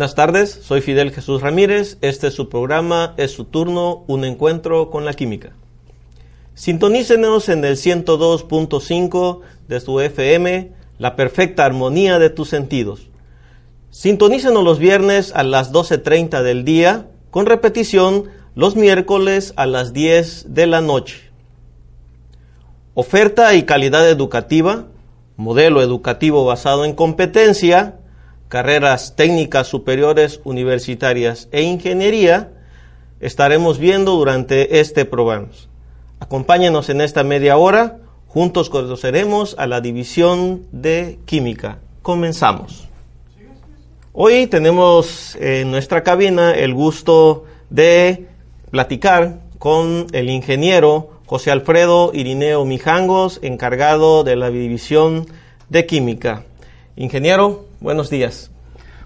Buenas tardes, soy Fidel Jesús Ramírez. Este es su programa, es su turno, un encuentro con la química. Sintonícenos en el 102.5 de su FM, la perfecta armonía de tus sentidos. Sintonícenos los viernes a las 12.30 del día, con repetición los miércoles a las 10 de la noche. Oferta y calidad educativa, modelo educativo basado en competencia, carreras técnicas superiores universitarias e ingeniería, estaremos viendo durante este programa. Acompáñenos en esta media hora, juntos conoceremos a la división de química. Comenzamos. Hoy tenemos en nuestra cabina el gusto de platicar con el ingeniero José Alfredo Irineo Mijangos, encargado de la división de química. Ingeniero, buenos días.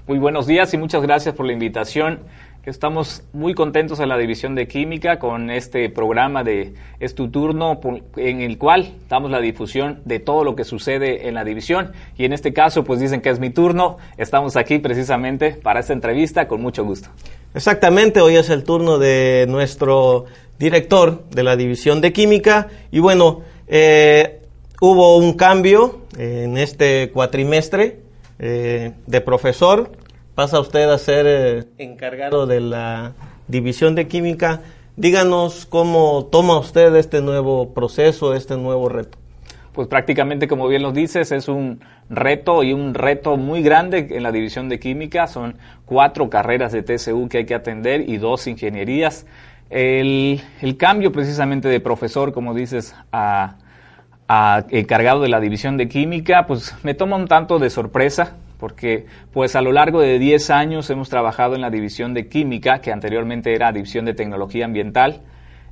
Muy buenos días y muchas gracias por la invitación. Estamos muy contentos en la División de Química con este programa de Es tu turno en el cual damos la difusión de todo lo que sucede en la división y en este caso pues dicen que es mi turno. Estamos aquí precisamente para esta entrevista con mucho gusto. Exactamente, hoy es el turno de nuestro director de la División de Química y bueno, eh, hubo un cambio en este cuatrimestre eh, de profesor, pasa usted a ser eh, encargado de la división de química. Díganos cómo toma usted este nuevo proceso, este nuevo reto. Pues prácticamente, como bien lo dices, es un reto y un reto muy grande en la división de química. Son cuatro carreras de TCU que hay que atender y dos ingenierías. El, el cambio precisamente de profesor, como dices, a, encargado de la división de química, pues me toma un tanto de sorpresa porque pues a lo largo de 10 años hemos trabajado en la división de química, que anteriormente era división de tecnología ambiental,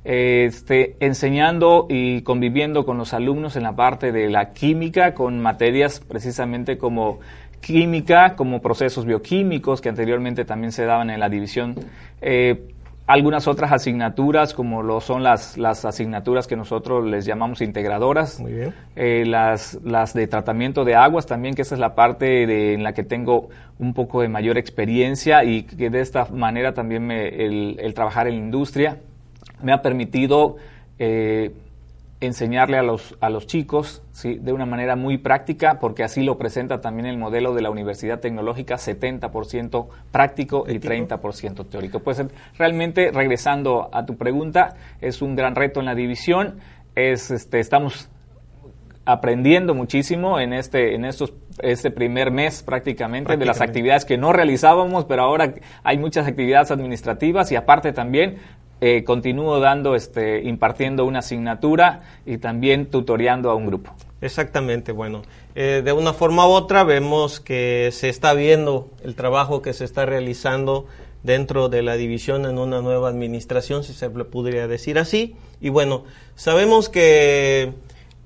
este, enseñando y conviviendo con los alumnos en la parte de la química, con materias precisamente como química, como procesos bioquímicos, que anteriormente también se daban en la división. Eh, algunas otras asignaturas, como lo son las, las asignaturas que nosotros les llamamos integradoras, eh, las, las de tratamiento de aguas también, que esa es la parte de, en la que tengo un poco de mayor experiencia y que de esta manera también me, el, el trabajar en la industria me ha permitido eh, enseñarle a los, a los chicos ¿sí? de una manera muy práctica, porque así lo presenta también el modelo de la Universidad Tecnológica, 70% práctico y 30% teórico. Pues realmente, regresando a tu pregunta, es un gran reto en la división. Es, este, estamos aprendiendo muchísimo en este, en estos, este primer mes prácticamente de las actividades que no realizábamos, pero ahora hay muchas actividades administrativas y aparte también eh, continúo dando, este, impartiendo una asignatura y también tutoreando a un grupo. Exactamente, bueno, eh, de una forma u otra vemos que se está viendo el trabajo que se está realizando dentro de la división en una nueva administración, si se le podría decir así. Y bueno, sabemos que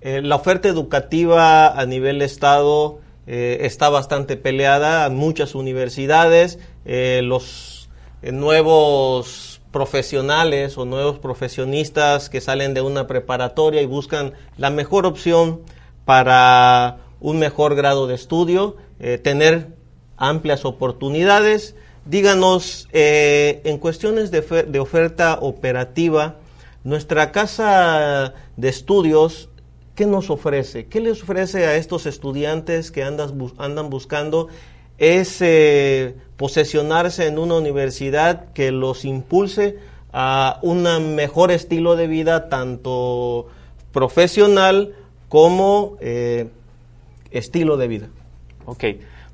eh, la oferta educativa a nivel Estado está bastante peleada, muchas universidades, los nuevos profesionales o nuevos profesionistas que salen de una preparatoria y buscan la mejor opción para un mejor grado de estudio, eh, tener amplias oportunidades. Díganos, eh, en cuestiones de, de, oferta operativa, nuestra casa de estudios, ¿qué nos ofrece? ¿Qué les ofrece a estos estudiantes que andan, andan buscando es eh, posesionarse en una universidad que los impulse a un mejor estilo de vida, tanto profesional como eh, estilo de vida. Ok.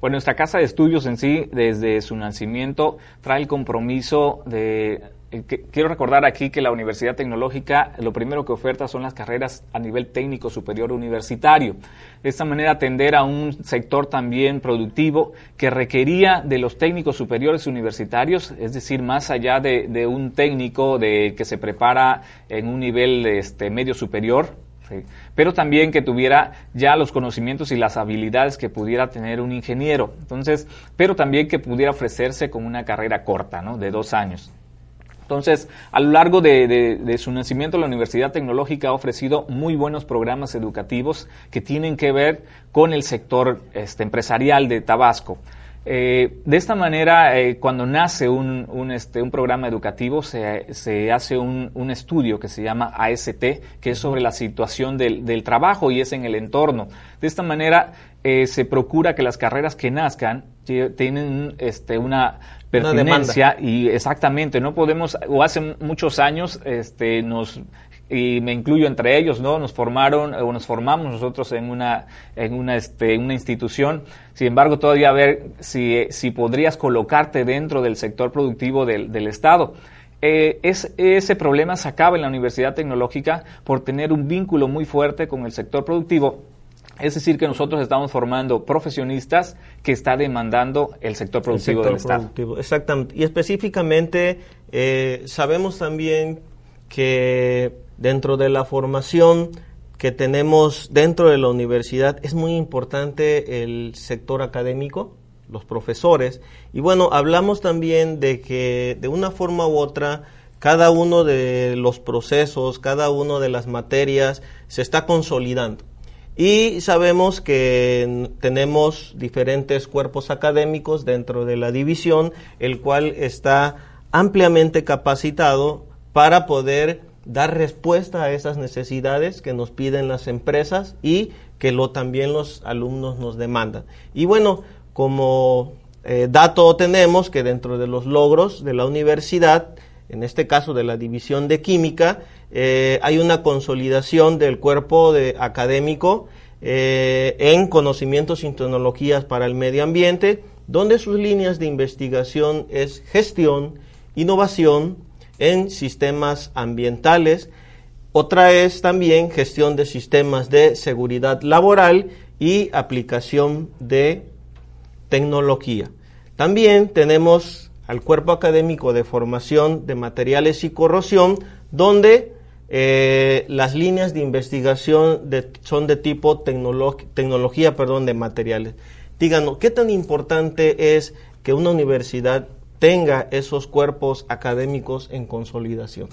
Bueno, nuestra casa de estudios en sí, desde su nacimiento, trae el compromiso de quiero recordar aquí que la Universidad Tecnológica lo primero que oferta son las carreras a nivel técnico superior universitario. De esta manera atender a un sector también productivo que requería de los técnicos superiores universitarios, es decir, más allá de, un técnico de, que se prepara en un nivel este, medio superior, pero también que tuviera ya los conocimientos y las habilidades que pudiera tener un ingeniero. Entonces, pero también que pudiera ofrecerse con una carrera corta, ¿no? De dos años. Entonces, a lo largo de, su nacimiento, la Universidad Tecnológica ha ofrecido muy buenos programas educativos que tienen que ver con el sector este, empresarial de Tabasco. Eh, de esta manera, eh, cuando nace este, un programa educativo, se, hace un, estudio que se llama AST, que es sobre la situación del, del trabajo y es en el entorno. De esta manera, eh, se procura que las carreras que nazcan tienen este, una pertinencia y exactamente, no podemos, o hace muchos años este, nos y me incluyo entre ellos, ¿no? Nos formaron o nos formamos nosotros en una, en una, este, una institución. Sin embargo, todavía a ver si, si podrías colocarte dentro del sector productivo del, del Estado. Eh, es, ese problema se acaba en la Universidad Tecnológica por tener un vínculo muy fuerte con el sector productivo. Es decir, que nosotros estamos formando profesionistas que está demandando el sector productivo del Estado. Exactamente. Y específicamente eh, sabemos también que dentro de la formación que tenemos dentro de la universidad es muy importante el sector académico, los profesores. Y bueno, hablamos también de que de una forma u otra cada uno de los procesos, cada una de las materias se está consolidando. Y sabemos que tenemos diferentes cuerpos académicos dentro de la división, el cual está ampliamente capacitado para poder dar respuesta a esas necesidades que nos piden las empresas y que lo también los alumnos nos demandan. Y bueno, como eh, dato tenemos que dentro de los logros de la universidad, en este caso de la división de química, eh, hay una consolidación del cuerpo académico eh, en conocimientos y tecnologías para el medio ambiente, donde sus líneas de investigación es gestión, innovación, en sistemas ambientales. Otra es también gestión de sistemas de seguridad laboral y aplicación de tecnología. También tenemos al cuerpo académico de formación de materiales y corrosión, donde eh, las líneas de investigación son de tipo tecnología perdón, de materiales. Díganos, ¿qué tan importante es que una universidad tenga esos cuerpos académicos en consolidación.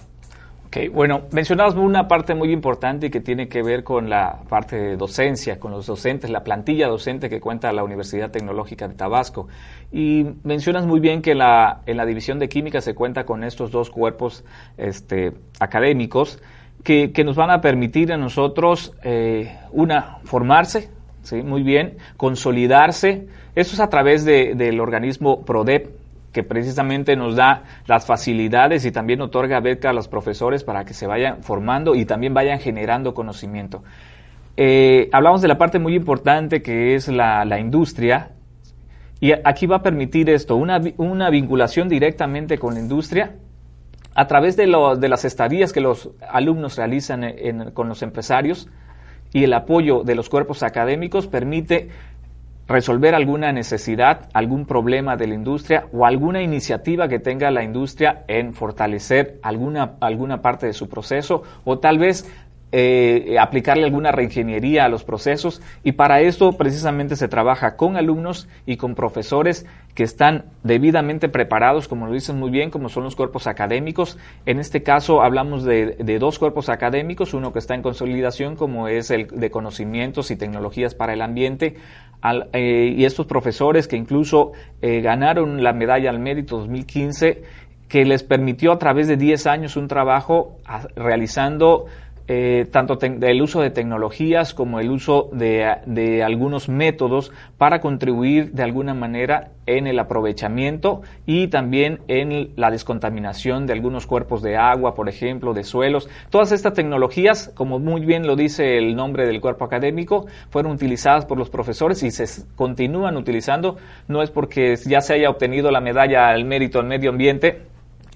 Okay, bueno, mencionabas una parte muy importante que tiene que ver con la parte de docencia, con los docentes, la plantilla docente que cuenta la Universidad Tecnológica de Tabasco. Y mencionas muy bien que la, en la división de química se cuenta con estos dos cuerpos este, académicos que, nos van a permitir a nosotros, eh, una, formarse, ¿sí? muy bien, consolidarse. Eso es a través de, del organismo PRODEP, que precisamente nos da las facilidades y también otorga beca a los profesores para que se vayan formando y también vayan generando conocimiento. Eh, hablamos de la parte muy importante que es la, industria y aquí va a permitir esto, una, una vinculación directamente con la industria a través de, de las estadías que los alumnos realizan con los empresarios y el apoyo de los cuerpos académicos permite resolver alguna necesidad, algún problema de la industria o alguna iniciativa que tenga la industria en fortalecer alguna, alguna parte de su proceso o tal vez eh, aplicarle alguna reingeniería a los procesos y para esto precisamente se trabaja con alumnos y con profesores que están debidamente preparados, como lo dicen muy bien, como son los cuerpos académicos. En este caso hablamos de, dos cuerpos académicos, uno que está en consolidación, como es el de conocimientos y tecnologías para el ambiente, eh, y estos profesores que incluso eh, ganaron la medalla al mérito 2015, que les permitió a través de 10 años un trabajo realizando eh, tanto el uso de tecnologías como el uso de, algunos métodos para contribuir de alguna manera en el aprovechamiento y también en la descontaminación de algunos cuerpos de agua, por ejemplo, de suelos. Todas estas tecnologías, como muy bien lo dice el nombre del cuerpo académico, fueron utilizadas por los profesores y se continúan utilizando. No es porque ya se haya obtenido la medalla al mérito al medio ambiente,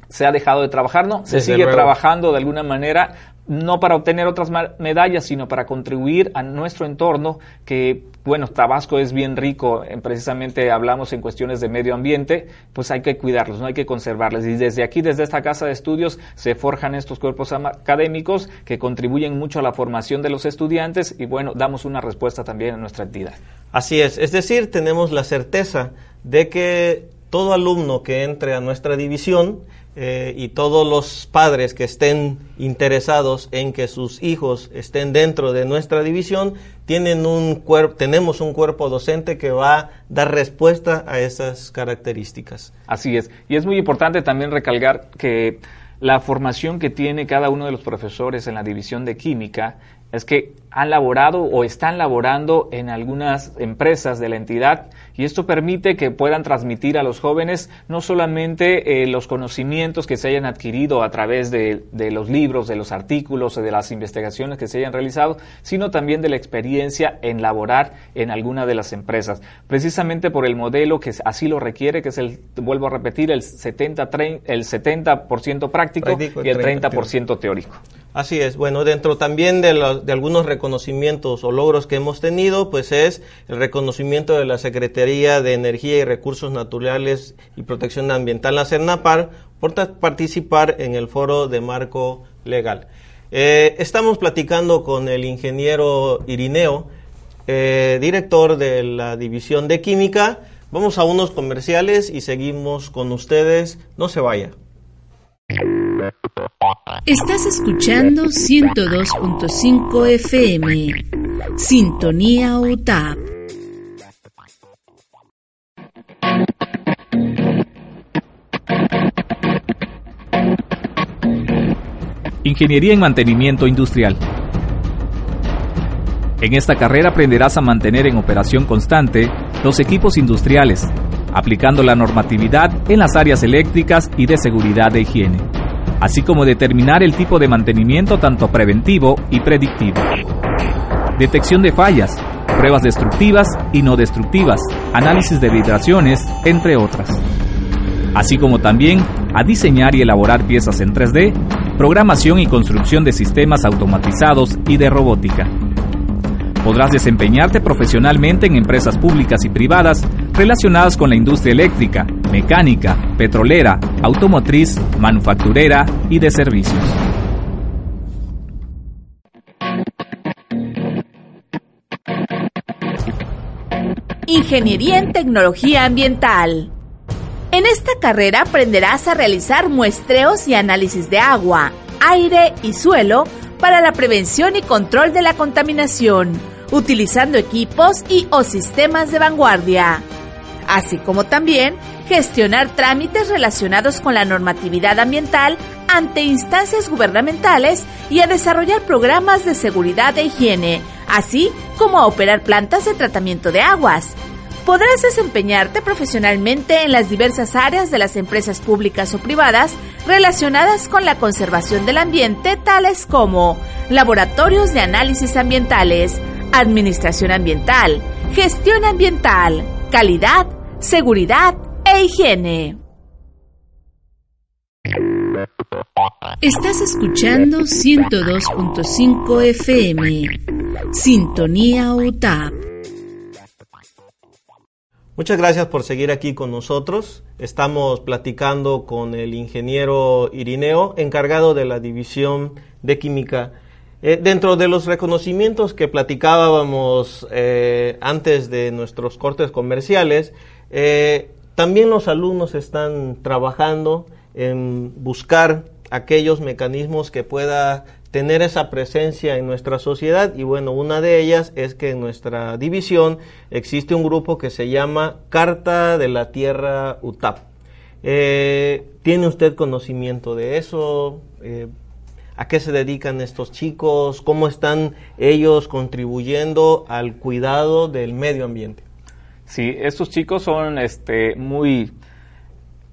se ha dejado de trabajar, no, se sigue trabajando de alguna manera no para obtener otras medallas, sino para contribuir a nuestro entorno, que, bueno, Tabasco es bien rico, en, precisamente hablamos en cuestiones de medio ambiente, pues hay que cuidarlos, no hay que conservarlos. Y desde aquí, desde esta casa de estudios, se forjan estos cuerpos académicos que contribuyen mucho a la formación de los estudiantes y, bueno, damos una respuesta también a nuestra entidad. Así es, es decir, tenemos la certeza de que todo alumno que entre a nuestra división eh, y todos los padres que estén interesados en que sus hijos estén dentro de nuestra división, tienen un tenemos un cuerpo docente que va a dar respuesta a esas características. Así es. Y es muy importante también recalcar que la formación que tiene cada uno de los profesores en la división de química es que han laborado o están laborando en algunas empresas de la entidad y esto permite que puedan transmitir a los jóvenes no solamente eh, los conocimientos que se hayan adquirido a través de, de, los libros, de los artículos, de las investigaciones que se hayan realizado, sino también de la experiencia en laborar en alguna de las empresas. Precisamente por el modelo que así lo requiere, que es el, vuelvo a repetir, el 70%, el 70 práctico, práctico y el 30% teórico. Así es. Bueno, dentro también de, de, algunos reconocimientos o logros que hemos tenido, pues es el reconocimiento de la Secretaría de Energía y Recursos Naturales y Protección Ambiental, la CERNAPAR, por participar en el foro de marco legal. Eh, estamos platicando con el ingeniero Irineo, eh, director de la División de Química. Vamos a unos comerciales y seguimos con ustedes. No se vaya. Estás escuchando 102.5 FM. Sintonía UTAP. Ingeniería en Mantenimiento Industrial. En esta carrera aprenderás a mantener en operación constante los equipos industriales, aplicando la normatividad en las áreas eléctricas y de seguridad de higiene así como determinar el tipo de mantenimiento tanto preventivo y predictivo. Detección de fallas, pruebas destructivas y no destructivas, análisis de vibraciones, entre otras. Así como también a diseñar y elaborar piezas en 3D, programación y construcción de sistemas automatizados y de robótica. Podrás desempeñarte profesionalmente en empresas públicas y privadas relacionadas con la industria eléctrica, mecánica, petrolera, automotriz, manufacturera y de servicios. Ingeniería en Tecnología Ambiental. En esta carrera aprenderás a realizar muestreos y análisis de agua, aire y suelo para la prevención y control de la contaminación utilizando equipos y o sistemas de vanguardia, así como también gestionar trámites relacionados con la normatividad ambiental ante instancias gubernamentales y a desarrollar programas de seguridad e higiene, así como a operar plantas de tratamiento de aguas. Podrás desempeñarte profesionalmente en las diversas áreas de las empresas públicas o privadas relacionadas con la conservación del ambiente, tales como laboratorios de análisis ambientales, administración ambiental, gestión ambiental, calidad, seguridad e higiene. Estás escuchando 102.5 FM. Sintonía UTAP. Muchas gracias por seguir aquí con nosotros. Estamos platicando con el ingeniero Irineo, encargado de la División de Química eh, dentro de los reconocimientos que platicábamos eh, antes de nuestros cortes comerciales, eh, también los alumnos están trabajando en buscar aquellos mecanismos que pueda tener esa presencia en nuestra sociedad y bueno, una de ellas es que en nuestra división existe un grupo que se llama Carta de la Tierra UTAP. ¿Tiene usted conocimiento de eso? A qué se dedican estos chicos, cómo están ellos contribuyendo al cuidado del medio ambiente. Sí, estos chicos son este, muy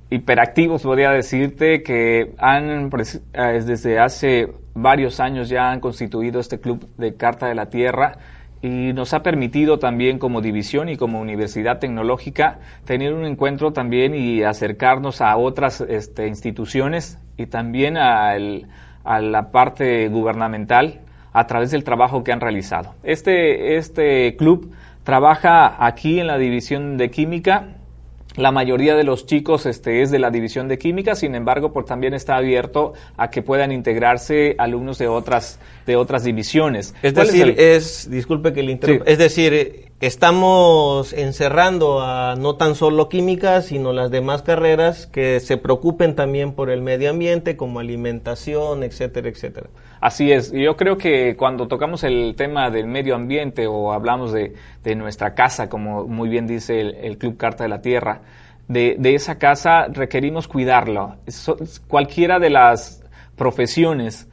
hiperactivos, podría decirte, que han eh, desde hace varios años ya han constituido este club de Carta de la Tierra y nos ha permitido también como división y como universidad tecnológica tener un encuentro también y acercarnos a otras este, instituciones y también al a la parte gubernamental a través del trabajo que han realizado. Este, este club trabaja aquí en la división de química. La mayoría de los chicos este, es de la división de química, sin embargo, pues, también está abierto a que puedan integrarse alumnos de otras, de otras divisiones. Es decir, es, disculpe que le interrumpa, es decir, estamos encerrando a no tan solo química, sino las demás carreras que se preocupen también por el medio ambiente, como alimentación, etcétera, etcétera. Así es, yo creo que cuando tocamos el tema del medio ambiente o hablamos de, nuestra casa, como muy bien dice el, Club Carta de la Tierra, de, esa casa requerimos cuidarla. cualquiera de las profesiones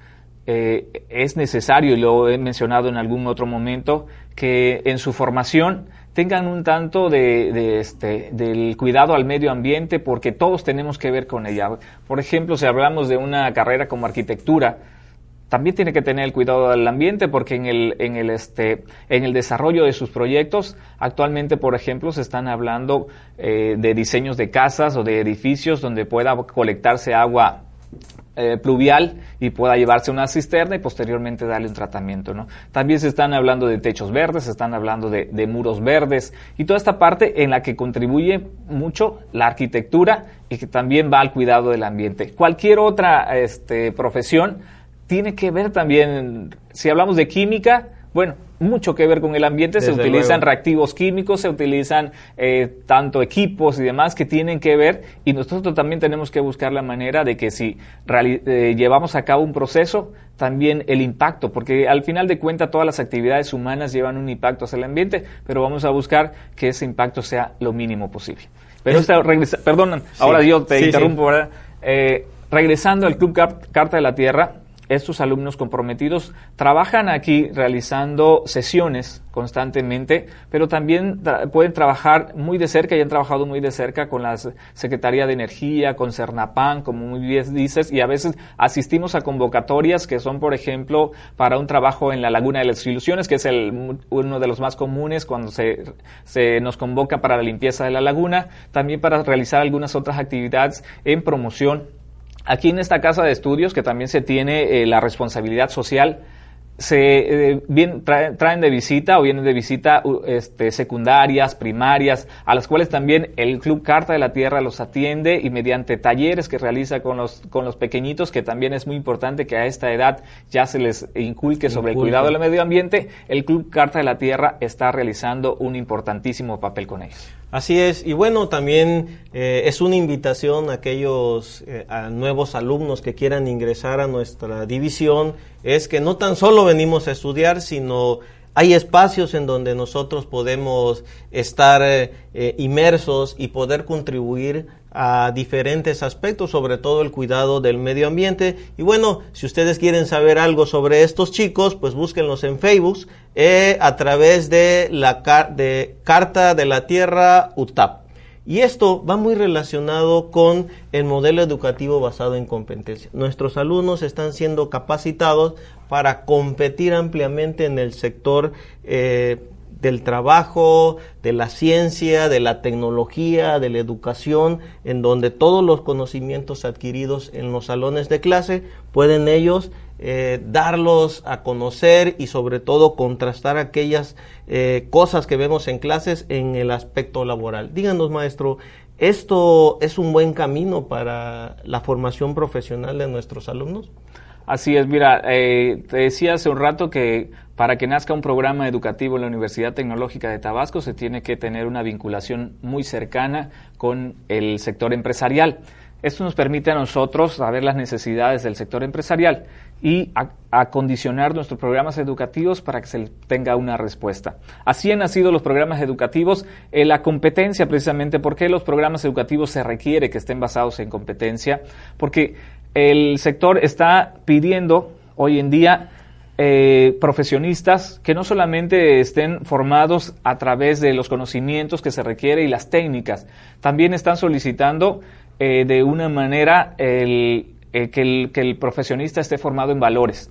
eh, es necesario, y lo he mencionado en algún otro momento, que en su formación tengan un tanto de, este, del cuidado al medio ambiente, porque todos tenemos que ver con ella. Por ejemplo, si hablamos de una carrera como arquitectura, también tiene que tener el cuidado del ambiente porque en el, en el, este, en el desarrollo de sus proyectos, actualmente, por ejemplo, se están hablando eh, de diseños de casas o de edificios donde pueda colectarse agua eh, pluvial y pueda llevarse una cisterna y posteriormente darle un tratamiento. ¿no? También se están hablando de techos verdes, se están hablando de, muros verdes y toda esta parte en la que contribuye mucho la arquitectura y que también va al cuidado del ambiente. Cualquier otra este, profesión tiene que ver también, si hablamos de química, bueno, mucho que ver con el ambiente, se utilizan reactivos químicos, se utilizan eh, tanto equipos y demás que tienen que ver y nosotros también tenemos que buscar la manera de que si eh, llevamos a cabo un proceso, también el impacto, porque al final de cuentas todas las actividades humanas llevan un impacto hacia el ambiente, pero vamos a buscar que ese impacto sea lo mínimo posible. Pero esta, perdón, ahora yo te interrumpo, eh, regresando al Club Carta de la Tierra, estos alumnos comprometidos trabajan aquí realizando sesiones constantemente, pero también pueden trabajar muy de cerca y han trabajado muy de cerca con la Secretaría de Energía, con Cernapan, como muy bien dices, y a veces asistimos a convocatorias que son, por ejemplo, para un trabajo en la Laguna de las Ilusiones, que es el, uno de los más comunes cuando se, se nos convoca para la limpieza de la laguna, también para realizar algunas otras actividades en promoción Aquí en esta casa de estudios, que también se tiene eh, la responsabilidad social, se eh, traen, de visita o vienen de visita este, secundarias, primarias, a las cuales también el Club Carta de la Tierra los atiende y mediante talleres que realiza con los, con los pequeñitos, que también es muy importante que a esta edad ya se les inculque sobre el cuidado del medio ambiente, el Club Carta de la Tierra está realizando un importantísimo papel con ellos. Así es, y bueno, también eh, es una invitación a aquellos eh, a nuevos alumnos que quieran ingresar a nuestra división, es que no tan solo venimos a estudiar, sino hay espacios en donde nosotros podemos estar eh, inmersos y poder contribuir a diferentes aspectos, sobre todo el cuidado del medio ambiente. Y bueno, si ustedes quieren saber algo sobre estos chicos, pues búsquenlos en Facebook eh, a través de la de Carta de la Tierra UTAP. Y esto va muy relacionado con el modelo educativo basado en competencia. Nuestros alumnos están siendo capacitados para competir ampliamente en el sector eh, del trabajo, de la ciencia, de la tecnología, de la educación, en donde todos los conocimientos adquiridos en los salones de clase pueden ellos eh, darlos a conocer y sobre todo contrastar aquellas eh, cosas que vemos en clases en el aspecto laboral. Díganos, maestro, ¿esto es un buen camino para la formación profesional de nuestros alumnos? Así es, mira, eh, te decía hace un rato que para que nazca un programa educativo en la Universidad Tecnológica de Tabasco se tiene que tener una vinculación muy cercana con el sector empresarial. Esto nos permite a nosotros saber las necesidades del sector empresarial y acondicionar nuestros programas educativos para que se tenga una respuesta. Así han nacido los programas educativos, en la competencia precisamente, ¿por qué los programas educativos se requiere que estén basados en competencia? Porque el sector está pidiendo hoy en día eh, profesionistas que no solamente estén formados a través de los conocimientos que se requiere y las técnicas, también están solicitando eh, de una manera el, eh, que, el, que, el, profesionista esté formado en valores.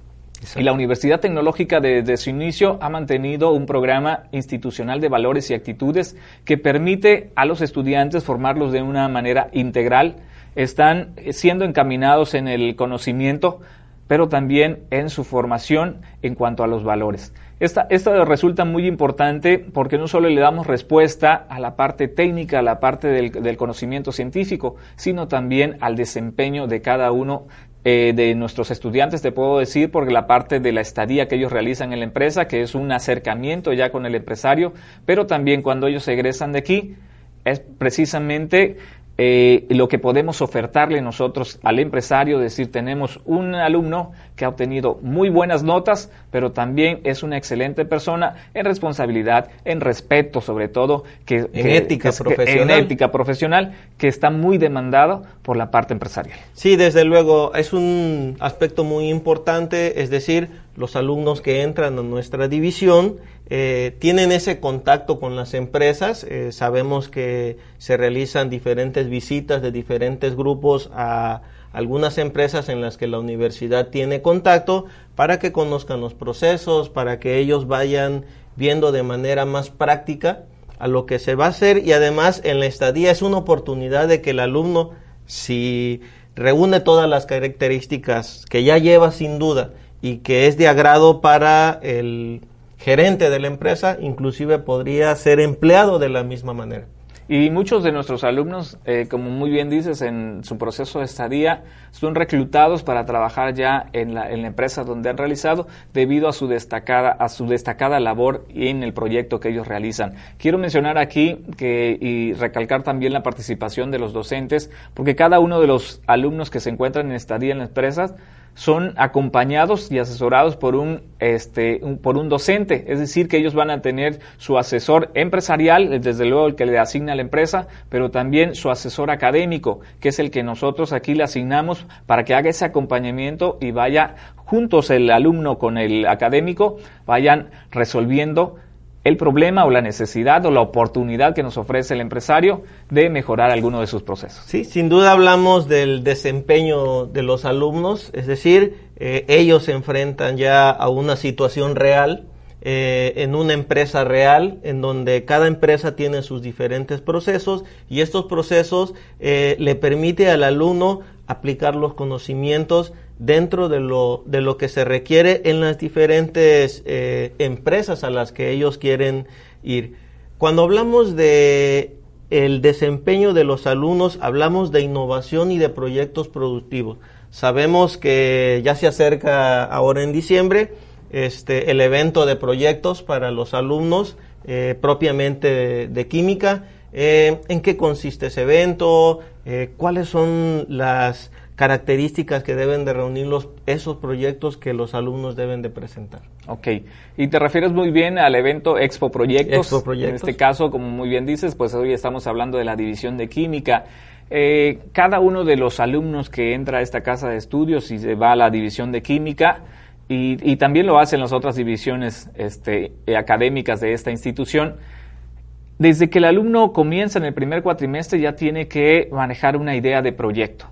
Y la Universidad Tecnológica desde su inicio ha mantenido un programa institucional de valores y actitudes que permite a los estudiantes formarlos de una manera integral. Están siendo encaminados en el conocimiento, pero también en su formación en cuanto a los valores. Esta, esto resulta muy importante porque no solo le damos respuesta a la parte técnica, a la parte del, conocimiento científico, sino también al desempeño de cada uno eh, de nuestros estudiantes, te puedo decir, porque la parte de la estadía que ellos realizan en la empresa, que es un acercamiento ya con el empresario, pero también cuando ellos egresan de aquí, es precisamente eh, lo que podemos ofertarle nosotros al empresario, decir, tenemos un alumno que ha obtenido muy buenas notas, pero también es una excelente persona en responsabilidad, en respeto sobre todo, que, en ética profesional. En ética profesional, que está muy demandado por la parte empresarial. Sí, desde luego, es un aspecto muy importante, es decir, los alumnos que entran a nuestra división eh, tienen ese contacto con las empresas. Eh, sabemos que se realizan diferentes visitas de diferentes grupos a algunas empresas en las que la universidad tiene contacto para que conozcan los procesos, para que ellos vayan viendo de manera más práctica a lo que se va a hacer y además en la estadía es una oportunidad de que el alumno, si reúne todas las características que ya lleva sin duda, y que es de agrado para el gerente de la empresa, inclusive podría ser empleado de la misma manera. Y muchos de nuestros alumnos, eh, como muy bien dices, en su proceso de estadía, son reclutados para trabajar ya en la, en la, empresa donde han realizado debido a su, destacada, a su destacada labor en el proyecto que ellos realizan. Quiero mencionar aquí que, y recalcar también la participación de los docentes, porque cada uno de los alumnos que se encuentran en estadía en las empresas son acompañados y asesorados por un, este, por un docente, es decir, que ellos van a tener su asesor empresarial, desde luego el que le asigna la empresa, pero también su asesor académico, que es el que nosotros aquí le asignamos para que haga ese acompañamiento y vaya juntos el alumno con el académico, vayan resolviendo el problema o la necesidad o la oportunidad que nos ofrece el empresario de mejorar alguno de sus procesos. Sí, sin duda hablamos del desempeño de los alumnos, es decir, eh, ellos se enfrentan ya a una situación real, eh, en una empresa real, en donde cada empresa tiene sus diferentes procesos y estos procesos eh, le permite al alumno aplicar los conocimientos dentro de lo, de lo que se requiere en las diferentes eh, empresas a las que ellos quieren ir. Cuando hablamos de el desempeño de los alumnos, hablamos de innovación y de proyectos productivos. Sabemos que ya se acerca ahora en diciembre este, el evento de proyectos para los alumnos eh, propiamente de, química. Eh, ¿En qué consiste ese evento? ¿Cuáles son las características que deben de reunir los, esos proyectos que los alumnos deben de presentar. Ok, y te refieres muy bien al evento Expo Proyectos. Expo Proyectos. En este caso, como muy bien dices, pues hoy estamos hablando de la división de química. Eh, cada uno de los alumnos que entra a esta casa de estudios y se va a la división de química, y, y también lo hacen las otras divisiones este, académicas de esta institución, desde que el alumno comienza en el primer cuatrimestre ya tiene que manejar una idea de proyecto.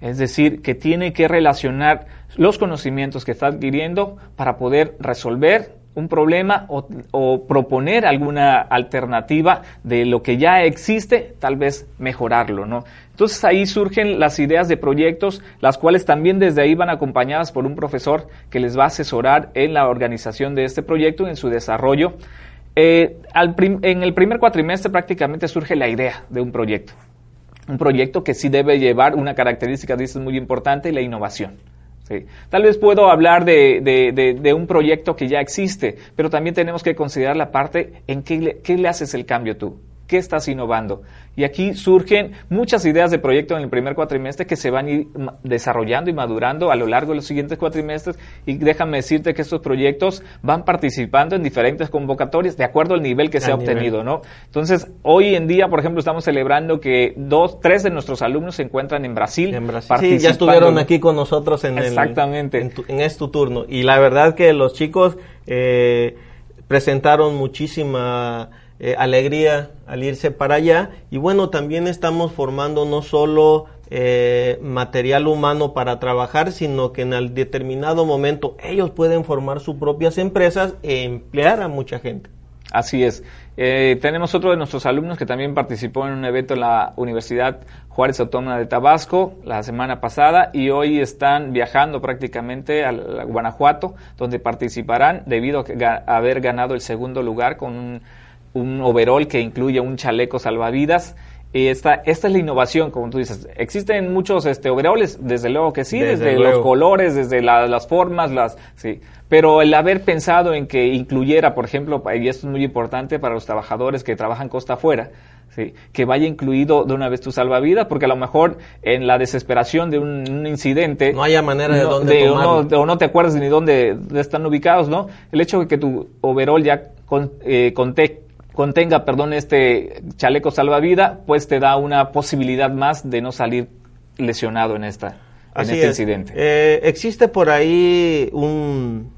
Es decir, que tiene que relacionar los conocimientos que está adquiriendo para poder resolver un problema o, proponer alguna alternativa de lo que ya existe, tal vez mejorarlo, ¿no? Entonces ahí surgen las ideas de proyectos, las cuales también desde ahí van acompañadas por un profesor que les va a asesorar en la organización de este proyecto en su desarrollo. Eh, en el primer cuatrimestre prácticamente surge la idea de un proyecto un proyecto que sí debe llevar una característica, dices, muy importante, la innovación. Tal vez puedo hablar de, un proyecto que ya existe, pero también tenemos que considerar la parte en qué qué le haces el cambio tú, qué estás innovando. Y aquí surgen muchas ideas de proyecto en el primer cuatrimestre que se van ir desarrollando y madurando a lo largo de los siguientes cuatrimestres. Y déjame decirte que estos proyectos van participando en diferentes convocatorias de acuerdo al nivel que se ha obtenido, ¿no? Entonces, hoy en día, por ejemplo, estamos celebrando que dos, tres de nuestros alumnos se encuentran en Brasil. En Brasil. Sí, ya estuvieron aquí con nosotros en, Exactamente. en, en este turno. Y la verdad que los chicos eh, presentaron muchísima eh, alegría al irse para allá. Y bueno, también estamos formando no solo eh, material humano para trabajar, sino que en el determinado momento ellos pueden formar sus propias empresas e emplear a mucha gente. Así es. Eh, tenemos otro de nuestros alumnos que también participó en un evento en la Universidad Juárez Autónoma de Tabasco la semana pasada y hoy están viajando prácticamente a Guanajuato, donde participarán debido a haber ganado el segundo lugar con un un overall que incluye un chaleco salvavidas Y esta, esta es la innovación, como tú dices. Existen muchos este, overoles, desde luego que sí, desde, los colores, desde las formas, las, sí. Pero el haber pensado en que incluyera, por ejemplo, y esto es muy importante para los trabajadores que trabajan costa afuera, ¿sí? que vaya incluido de una vez tu salvavidas, porque a lo mejor en la desesperación de un, incidente... No haya manera de dónde o, no, o no te acuerdas ni dónde, están ubicados, ¿no? El hecho de que tu overall ya con, eh, contenga, perdón, este chaleco salvavidas, pues te da una posibilidad más de no salir lesionado en esta en este incidente. Eh, existe por ahí un,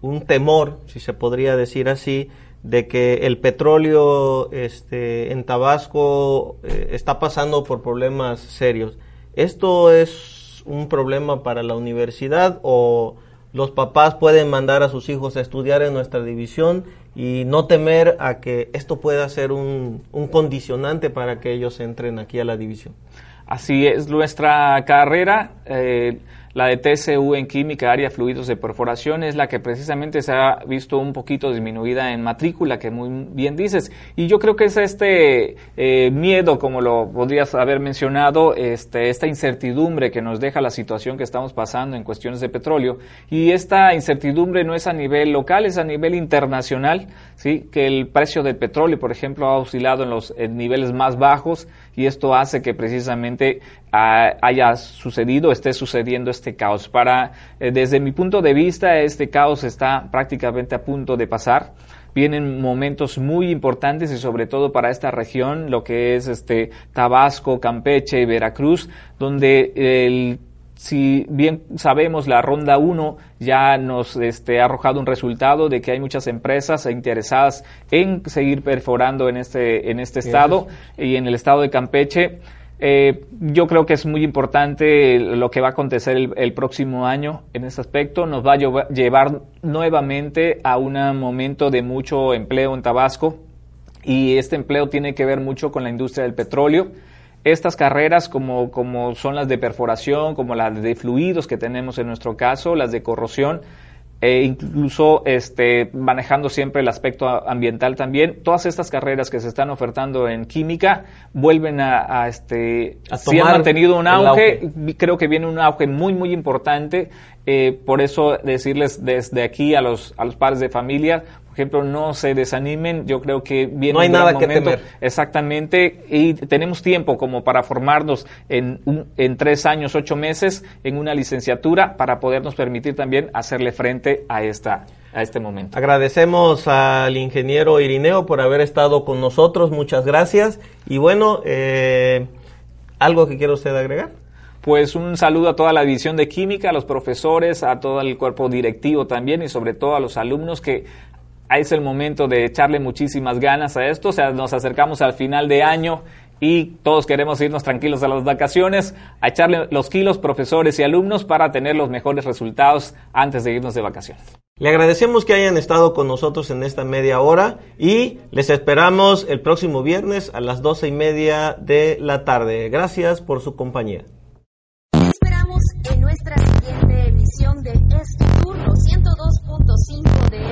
un temor, si se podría decir así, de que el petróleo este, en Tabasco eh, está pasando por problemas serios. ¿Esto es un problema para la universidad o los papás pueden mandar a sus hijos a estudiar en nuestra división y no temer a que esto pueda ser un, un condicionante para que ellos entren aquí a la división? Así es nuestra carrera. Eh, la de TCU en química, área fluidos de perforación, es la que precisamente se ha visto un poquito disminuida en matrícula, que muy bien dices. Y yo creo que es este eh, miedo, como lo podrías haber mencionado, este, esta incertidumbre que nos deja la situación que estamos pasando en cuestiones de petróleo. Y esta incertidumbre no es a nivel local, es a nivel internacional, ¿sí? que el precio del petróleo, por ejemplo, ha oscilado en los niveles más bajos y esto hace que precisamente haya sucedido, esté sucediendo este caos. Para, eh, desde mi punto de vista, este caos está prácticamente a punto de pasar. Vienen momentos muy importantes y sobre todo para esta región, lo que es este Tabasco, Campeche y Veracruz, donde el si bien sabemos la ronda 1 ya nos este, ha arrojado un resultado de que hay muchas empresas interesadas en seguir perforando en este, en este estado y en el estado de Campeche, eh, yo creo que es muy importante lo que va a acontecer el, próximo año en este aspecto. Nos va a llevar nuevamente a un momento de mucho empleo en Tabasco y este empleo tiene que ver mucho con la industria del petróleo. Estas carreras como, como son las de perforación, como las de fluidos que tenemos en nuestro caso, las de corrosión, e incluso este, manejando siempre el aspecto ambiental también. Todas estas carreras que se están ofertando en química vuelven a, este, si han mantenido un auge, creo que viene un auge muy, muy importante. Eh, por eso decirles desde aquí a los, a los padres de familia, por ejemplo, no se desanimen, yo creo que viene no hay nada que temer. Exactamente, y tenemos tiempo como para formarnos en, en tres años, ocho meses en una licenciatura para podernos permitir también hacerle frente a esta a este momento. Agradecemos al ingeniero Irineo por haber estado con nosotros, muchas gracias. Y bueno, eh, ¿algo que quiera usted agregar? Pues un saludo a toda la división de química, a los profesores, a todo el cuerpo directivo también y sobre todo a los alumnos que es el momento de echarle muchísimas ganas a esto. O sea, nos acercamos al final de año y todos queremos irnos tranquilos a las vacaciones, a echarle los kilos profesores y alumnos para tener los mejores resultados antes de irnos de vacaciones. Le agradecemos que hayan estado con nosotros en esta media hora y les esperamos el próximo viernes a las doce y media de la tarde. Gracias por su compañía. esperamos en nuestra siguiente emisión de este turno 102.5 de